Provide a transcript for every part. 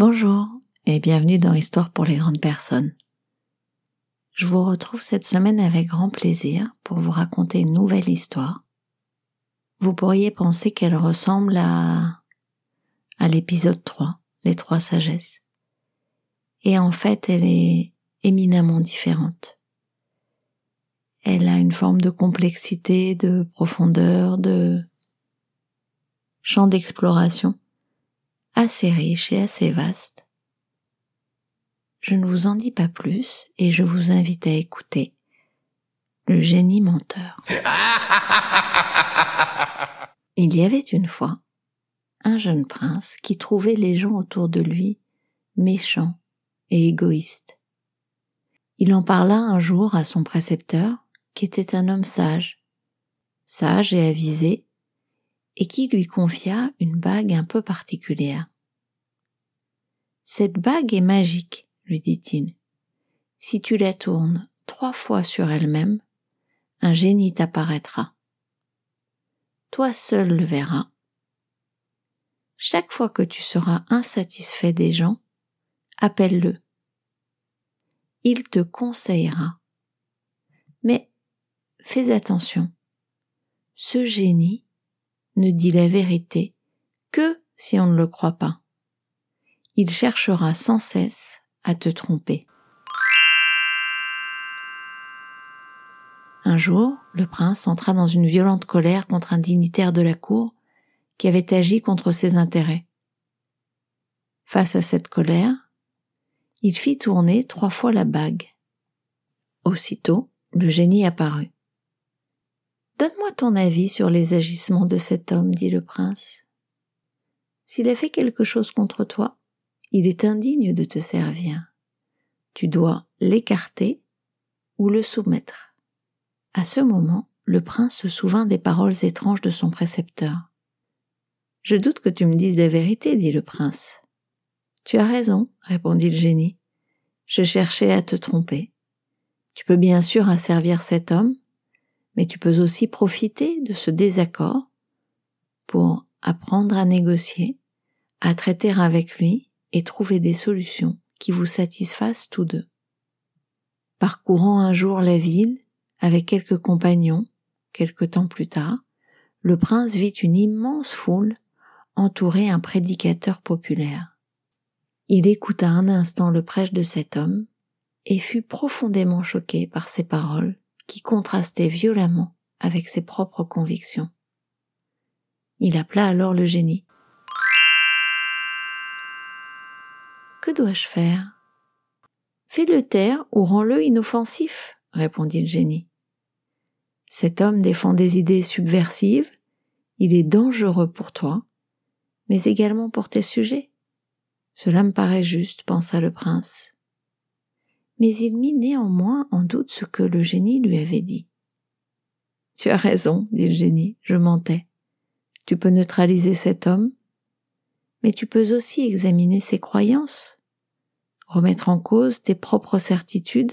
Bonjour et bienvenue dans Histoire pour les grandes personnes. Je vous retrouve cette semaine avec grand plaisir pour vous raconter une nouvelle histoire. Vous pourriez penser qu'elle ressemble à, l'épisode 3, les trois sagesses. Et en fait, elle est éminemment différente. Elle a une forme de complexité, de profondeur, de champ d'exploration assez riche et assez vaste. Je ne vous en dis pas plus et je vous invite à écouter le génie menteur. Il y avait une fois un jeune prince qui trouvait les gens autour de lui méchants et égoïstes. Il en parla un jour à son précepteur, qui était un homme sage, sage et avisé, et qui lui confia une bague un peu particulière. Cette bague est magique, lui dit-il. Si tu la tournes trois fois sur elle-même, un génie t'apparaîtra. Toi seul le verras. Chaque fois que tu seras insatisfait des gens, appelle-le. Il te conseillera. Mais fais attention. Ce génie ne dit la vérité que si on ne le croit pas. Il cherchera sans cesse à te tromper. Un jour, le prince entra dans une violente colère contre un dignitaire de la cour qui avait agi contre ses intérêts. Face à cette colère, il fit tourner trois fois la bague. Aussitôt, le génie apparut. Donne-moi ton avis sur les agissements de cet homme, dit le prince. S'il a fait quelque chose contre toi, il est indigne de te servir. Tu dois l'écarter ou le soumettre. À ce moment, le prince se souvint des paroles étranges de son précepteur. Je doute que tu me dises la vérité, dit le prince. Tu as raison, répondit le génie. Je cherchais à te tromper. Tu peux bien sûr asservir cet homme, mais tu peux aussi profiter de ce désaccord pour apprendre à négocier, à traiter avec lui et trouver des solutions qui vous satisfassent tous deux. Parcourant un jour la ville avec quelques compagnons, quelque temps plus tard, le prince vit une immense foule entourer un prédicateur populaire. Il écouta un instant le prêche de cet homme et fut profondément choqué par ses paroles qui contrastait violemment avec ses propres convictions. Il appela alors le génie. Que dois-je faire? Fais-le taire ou rends-le inoffensif, répondit le génie. Cet homme défend des idées subversives, il est dangereux pour toi, mais également pour tes sujets. Cela me paraît juste, pensa le prince mais il mit néanmoins en doute ce que le génie lui avait dit. Tu as raison, dit le génie, je mentais. Tu peux neutraliser cet homme, mais tu peux aussi examiner ses croyances, remettre en cause tes propres certitudes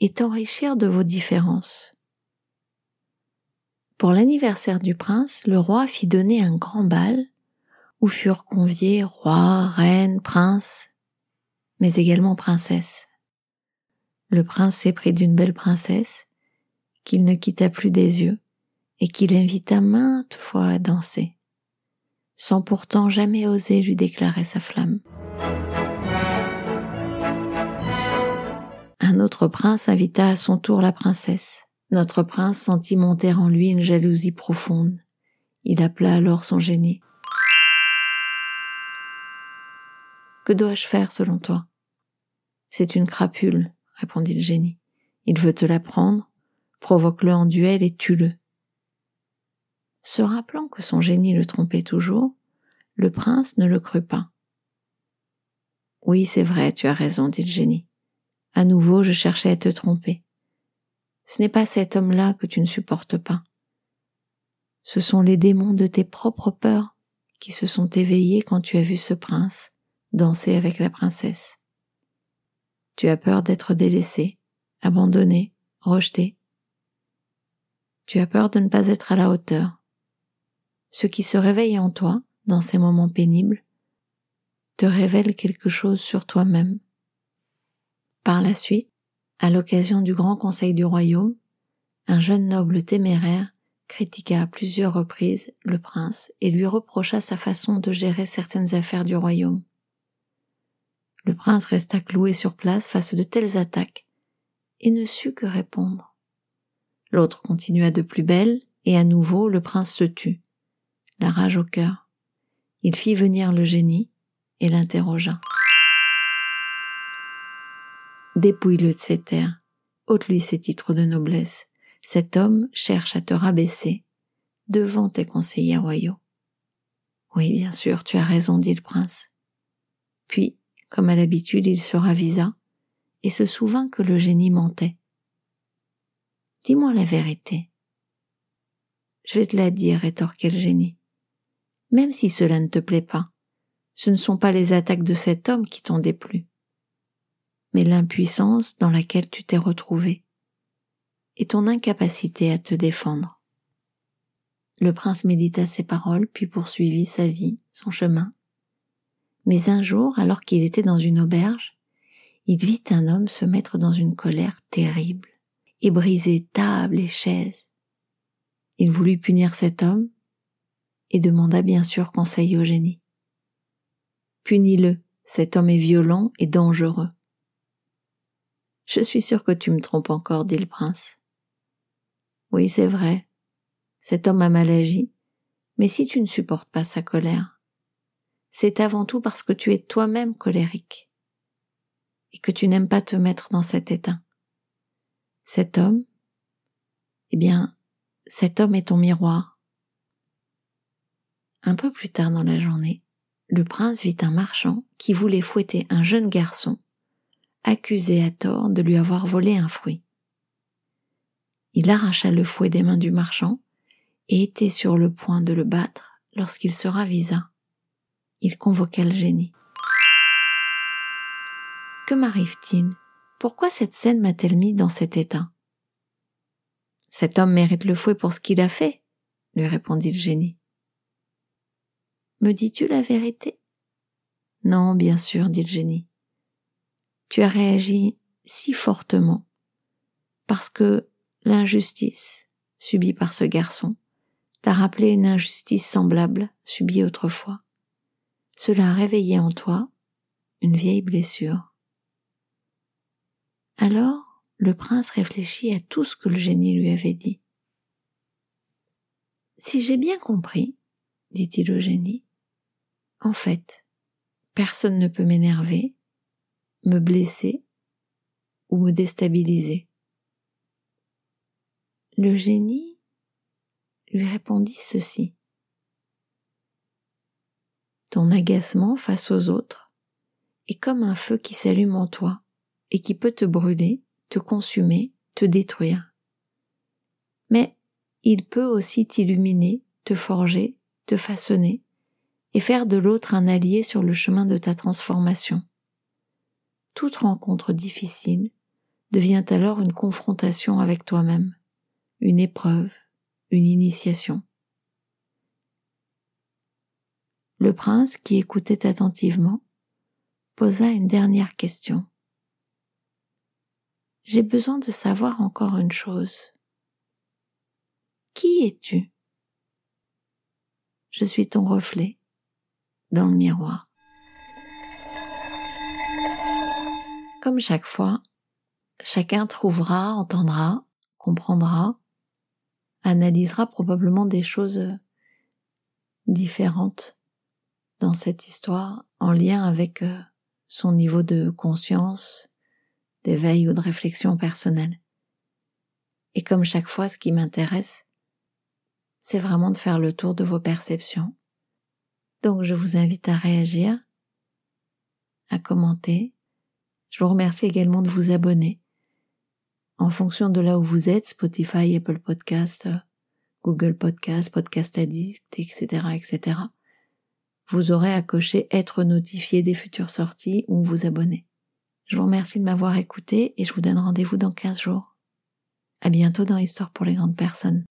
et t'enrichir de vos différences. Pour l'anniversaire du prince, le roi fit donner un grand bal où furent conviés rois, reines, princes mais également princesse. Le prince s'éprit d'une belle princesse qu'il ne quitta plus des yeux et qu'il invita maintes fois à danser, sans pourtant jamais oser lui déclarer sa flamme. Un autre prince invita à son tour la princesse. Notre prince sentit monter en lui une jalousie profonde. Il appela alors son génie. Que dois-je faire selon toi? C'est une crapule, répondit le génie. Il veut te la prendre, provoque-le en duel et tue-le. Se rappelant que son génie le trompait toujours, le prince ne le crut pas. Oui, c'est vrai, tu as raison, dit le génie. À nouveau, je cherchais à te tromper. Ce n'est pas cet homme-là que tu ne supportes pas. Ce sont les démons de tes propres peurs qui se sont éveillés quand tu as vu ce prince danser avec la princesse. Tu as peur d'être délaissé, abandonné, rejeté. Tu as peur de ne pas être à la hauteur. Ce qui se réveille en toi, dans ces moments pénibles, te révèle quelque chose sur toi-même. Par la suite, à l'occasion du grand conseil du royaume, un jeune noble téméraire critiqua à plusieurs reprises le prince et lui reprocha sa façon de gérer certaines affaires du royaume. Le prince resta cloué sur place face de telles attaques et ne sut que répondre. L'autre continua de plus belle et à nouveau le prince se tut, la rage au cœur. Il fit venir le génie et l'interrogea. Dépouille-le de ses terres, ôte-lui ses titres de noblesse. Cet homme cherche à te rabaisser devant tes conseillers royaux. Oui, bien sûr, tu as raison, dit le prince. Puis, comme à l'habitude, il se ravisa et se souvint que le génie mentait. Dis-moi la vérité. Je vais te la dire, rétorquait le génie. Même si cela ne te plaît pas, ce ne sont pas les attaques de cet homme qui t'ont déplu, mais l'impuissance dans laquelle tu t'es retrouvé et ton incapacité à te défendre. Le prince médita ces paroles puis poursuivit sa vie, son chemin. Mais un jour, alors qu'il était dans une auberge, il vit un homme se mettre dans une colère terrible et briser table et chaises. Il voulut punir cet homme et demanda bien sûr conseil au génie. Punis-le, cet homme est violent et dangereux. Je suis sûr que tu me trompes encore, dit le prince. Oui, c'est vrai. Cet homme a mal agi, mais si tu ne supportes pas sa colère, c'est avant tout parce que tu es toi-même colérique et que tu n'aimes pas te mettre dans cet état. Cet homme, eh bien, cet homme est ton miroir. Un peu plus tard dans la journée, le prince vit un marchand qui voulait fouetter un jeune garçon, accusé à tort de lui avoir volé un fruit. Il arracha le fouet des mains du marchand et était sur le point de le battre lorsqu'il se ravisa. Il convoqua le génie. Que m'arrive-t-il? Pourquoi cette scène m'a-t-elle mis dans cet état? Cet homme mérite le fouet pour ce qu'il a fait, lui répondit le génie. Me dis-tu la vérité? Non, bien sûr, dit le génie. Tu as réagi si fortement parce que l'injustice subie par ce garçon t'a rappelé une injustice semblable subie autrefois. Cela a réveillé en toi une vieille blessure. Alors, le prince réfléchit à tout ce que le génie lui avait dit. Si j'ai bien compris, dit-il au génie, en fait, personne ne peut m'énerver, me blesser ou me déstabiliser. Le génie lui répondit ceci. Ton agacement face aux autres est comme un feu qui s'allume en toi et qui peut te brûler, te consumer, te détruire. Mais il peut aussi t'illuminer, te forger, te façonner, et faire de l'autre un allié sur le chemin de ta transformation. Toute rencontre difficile devient alors une confrontation avec toi-même, une épreuve, une initiation. Le prince, qui écoutait attentivement, posa une dernière question. J'ai besoin de savoir encore une chose. Qui es-tu? Je suis ton reflet dans le miroir. Comme chaque fois, chacun trouvera, entendra, comprendra, analysera probablement des choses différentes dans cette histoire en lien avec euh, son niveau de conscience, d'éveil ou de réflexion personnelle. Et comme chaque fois, ce qui m'intéresse, c'est vraiment de faire le tour de vos perceptions donc je vous invite à réagir, à commenter. Je vous remercie également de vous abonner. En fonction de là où vous êtes, Spotify, Apple Podcast, Google Podcast, Podcast Addict, etc., etc., vous aurez à cocher être notifié des futures sorties ou vous abonner. Je vous remercie de m'avoir écouté et je vous donne rendez-vous dans 15 jours. À bientôt dans Histoire pour les grandes personnes.